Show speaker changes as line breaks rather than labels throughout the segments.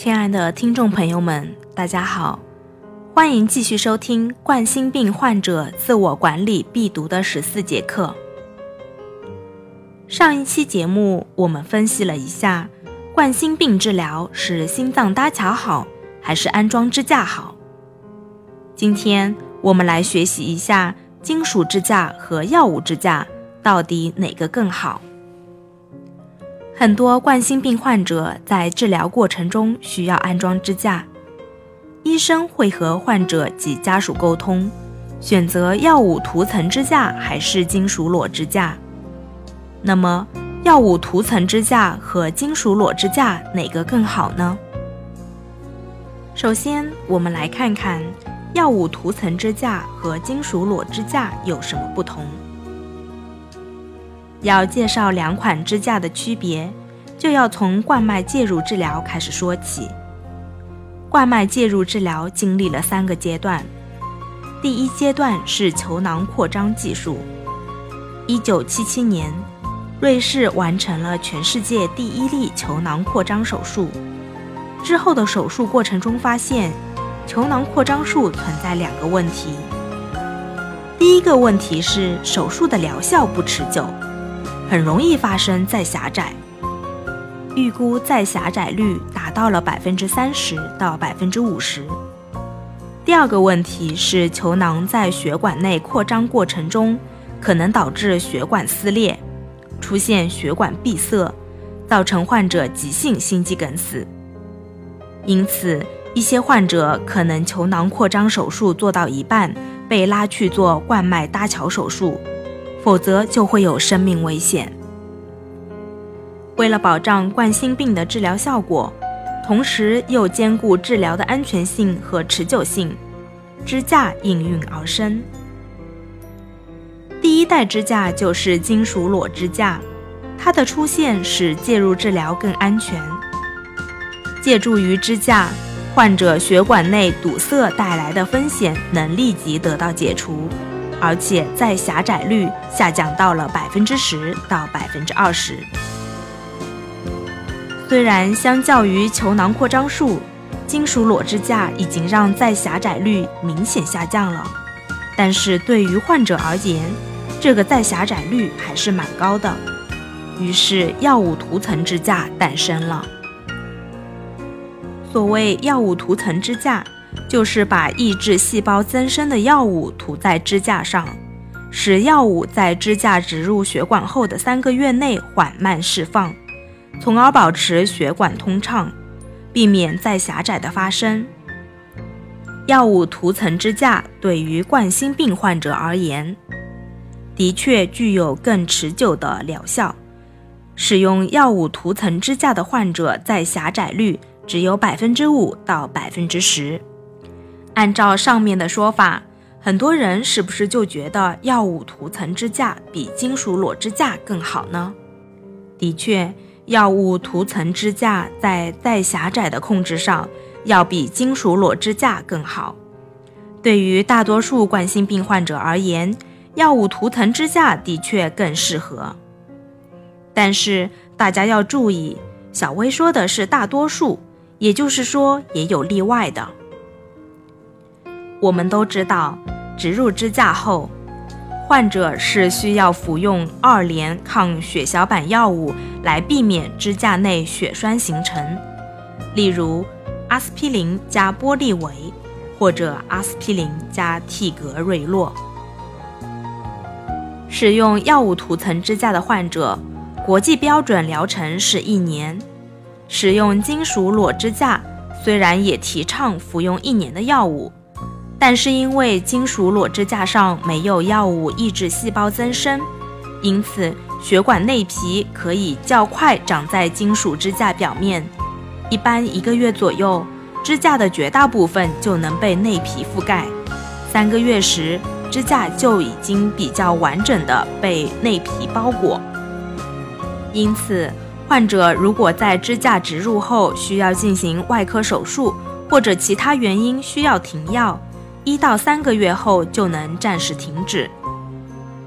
亲爱的听众朋友们，大家好，欢迎继续收听冠心病患者自我管理必读的十四节课。上一期节目我们分析了一下冠心病治疗是心脏搭桥好还是安装支架好。今天我们来学习一下金属支架和药物支架到底哪个更好。很多冠心病患者在治疗过程中需要安装支架，医生会和患者及家属沟通，选择药物涂层支架还是金属裸支架。那么，药物涂层支架和金属裸支架哪个更好呢？首先，我们来看看药物涂层支架和金属裸支架有什么不同。要介绍两款支架的区别，就要从冠脉介入治疗开始说起。冠脉介入治疗经历了三个阶段，第一阶段是球囊扩张技术。一九七七年，瑞士完成了全世界第一例球囊扩张手术。之后的手术过程中发现，球囊扩张术存在两个问题。第一个问题是手术的疗效不持久。很容易发生再狭窄，预估再狭窄率达到了百分之三十到百分之五十。第二个问题是球囊在血管内扩张过程中，可能导致血管撕裂，出现血管闭塞，造成患者急性心肌梗死。因此，一些患者可能球囊扩张手术做到一半，被拉去做冠脉搭桥手术。否则就会有生命危险。为了保障冠心病的治疗效果，同时又兼顾治疗的安全性和持久性，支架应运而生。第一代支架就是金属裸支架，它的出现使介入治疗更安全。借助于支架，患者血管内堵塞带来的风险能立即得到解除。而且再狭窄率下降到了百分之十到百分之二十。虽然相较于球囊扩张术，金属裸支架已经让再狭窄率明显下降了，但是对于患者而言，这个再狭窄率还是蛮高的。于是药物涂层支架诞生了。所谓药物涂层支架。就是把抑制细胞增生的药物涂在支架上，使药物在支架植入血管后的三个月内缓慢释放，从而保持血管通畅，避免再狭窄的发生。药物涂层支架对于冠心病患者而言，的确具有更持久的疗效。使用药物涂层支架的患者再狭窄率只有百分之五到百分之十。按照上面的说法，很多人是不是就觉得药物涂层支架比金属裸支架更好呢？的确，药物涂层支架在再狭窄的控制上要比金属裸支架更好。对于大多数冠心病患者而言，药物涂层支架的确更适合。但是大家要注意，小薇说的是大多数，也就是说也有例外的。我们都知道，植入支架后，患者是需要服用二联抗血小板药物来避免支架内血栓形成，例如阿司匹林加玻利维或者阿司匹林加替格瑞洛。使用药物涂层支架的患者，国际标准疗程是一年。使用金属裸支架，虽然也提倡服用一年的药物。但是因为金属裸支架上没有药物抑制细胞增生，因此血管内皮可以较快长在金属支架表面。一般一个月左右，支架的绝大部分就能被内皮覆盖。三个月时，支架就已经比较完整的被内皮包裹。因此，患者如果在支架植入后需要进行外科手术，或者其他原因需要停药。一到三个月后就能暂时停止。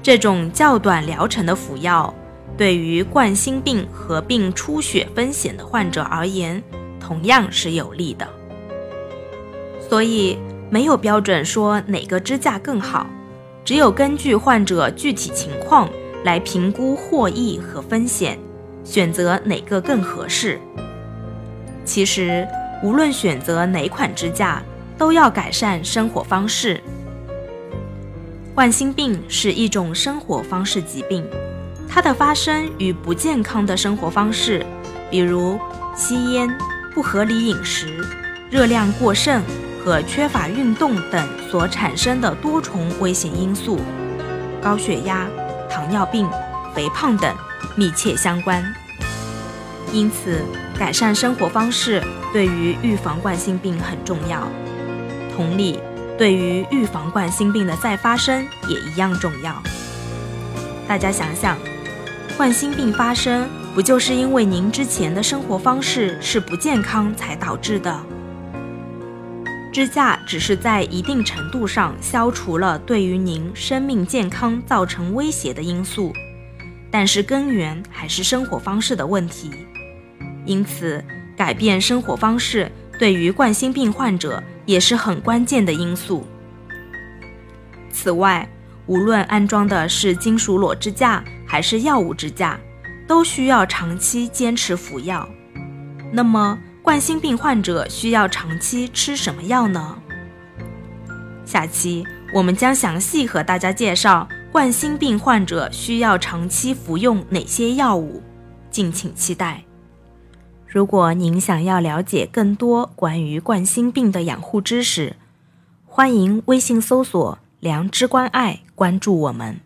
这种较短疗程的服药，对于冠心病合并出血风险的患者而言，同样是有利的。所以没有标准说哪个支架更好，只有根据患者具体情况来评估获益和风险，选择哪个更合适。其实，无论选择哪款支架，都要改善生活方式。冠心病是一种生活方式疾病，它的发生与不健康的生活方式，比如吸烟、不合理饮食、热量过剩和缺乏运动等所产生的多重危险因素，高血压、糖尿病、肥胖等密切相关。因此，改善生活方式对于预防冠心病很重要。同理，对于预防冠心病的再发生也一样重要。大家想想，冠心病发生不就是因为您之前的生活方式是不健康才导致的？支架只是在一定程度上消除了对于您生命健康造成威胁的因素，但是根源还是生活方式的问题。因此，改变生活方式对于冠心病患者也是很关键的因素。此外，无论安装的是金属裸支架还是药物支架，都需要长期坚持服药。那么，冠心病患者需要长期吃什么药呢？下期我们将详细和大家介绍冠心病患者需要长期服用哪些药物，敬请期待。如果您想要了解更多关于冠心病的养护知识，欢迎微信搜索“良知关爱”，关注我们。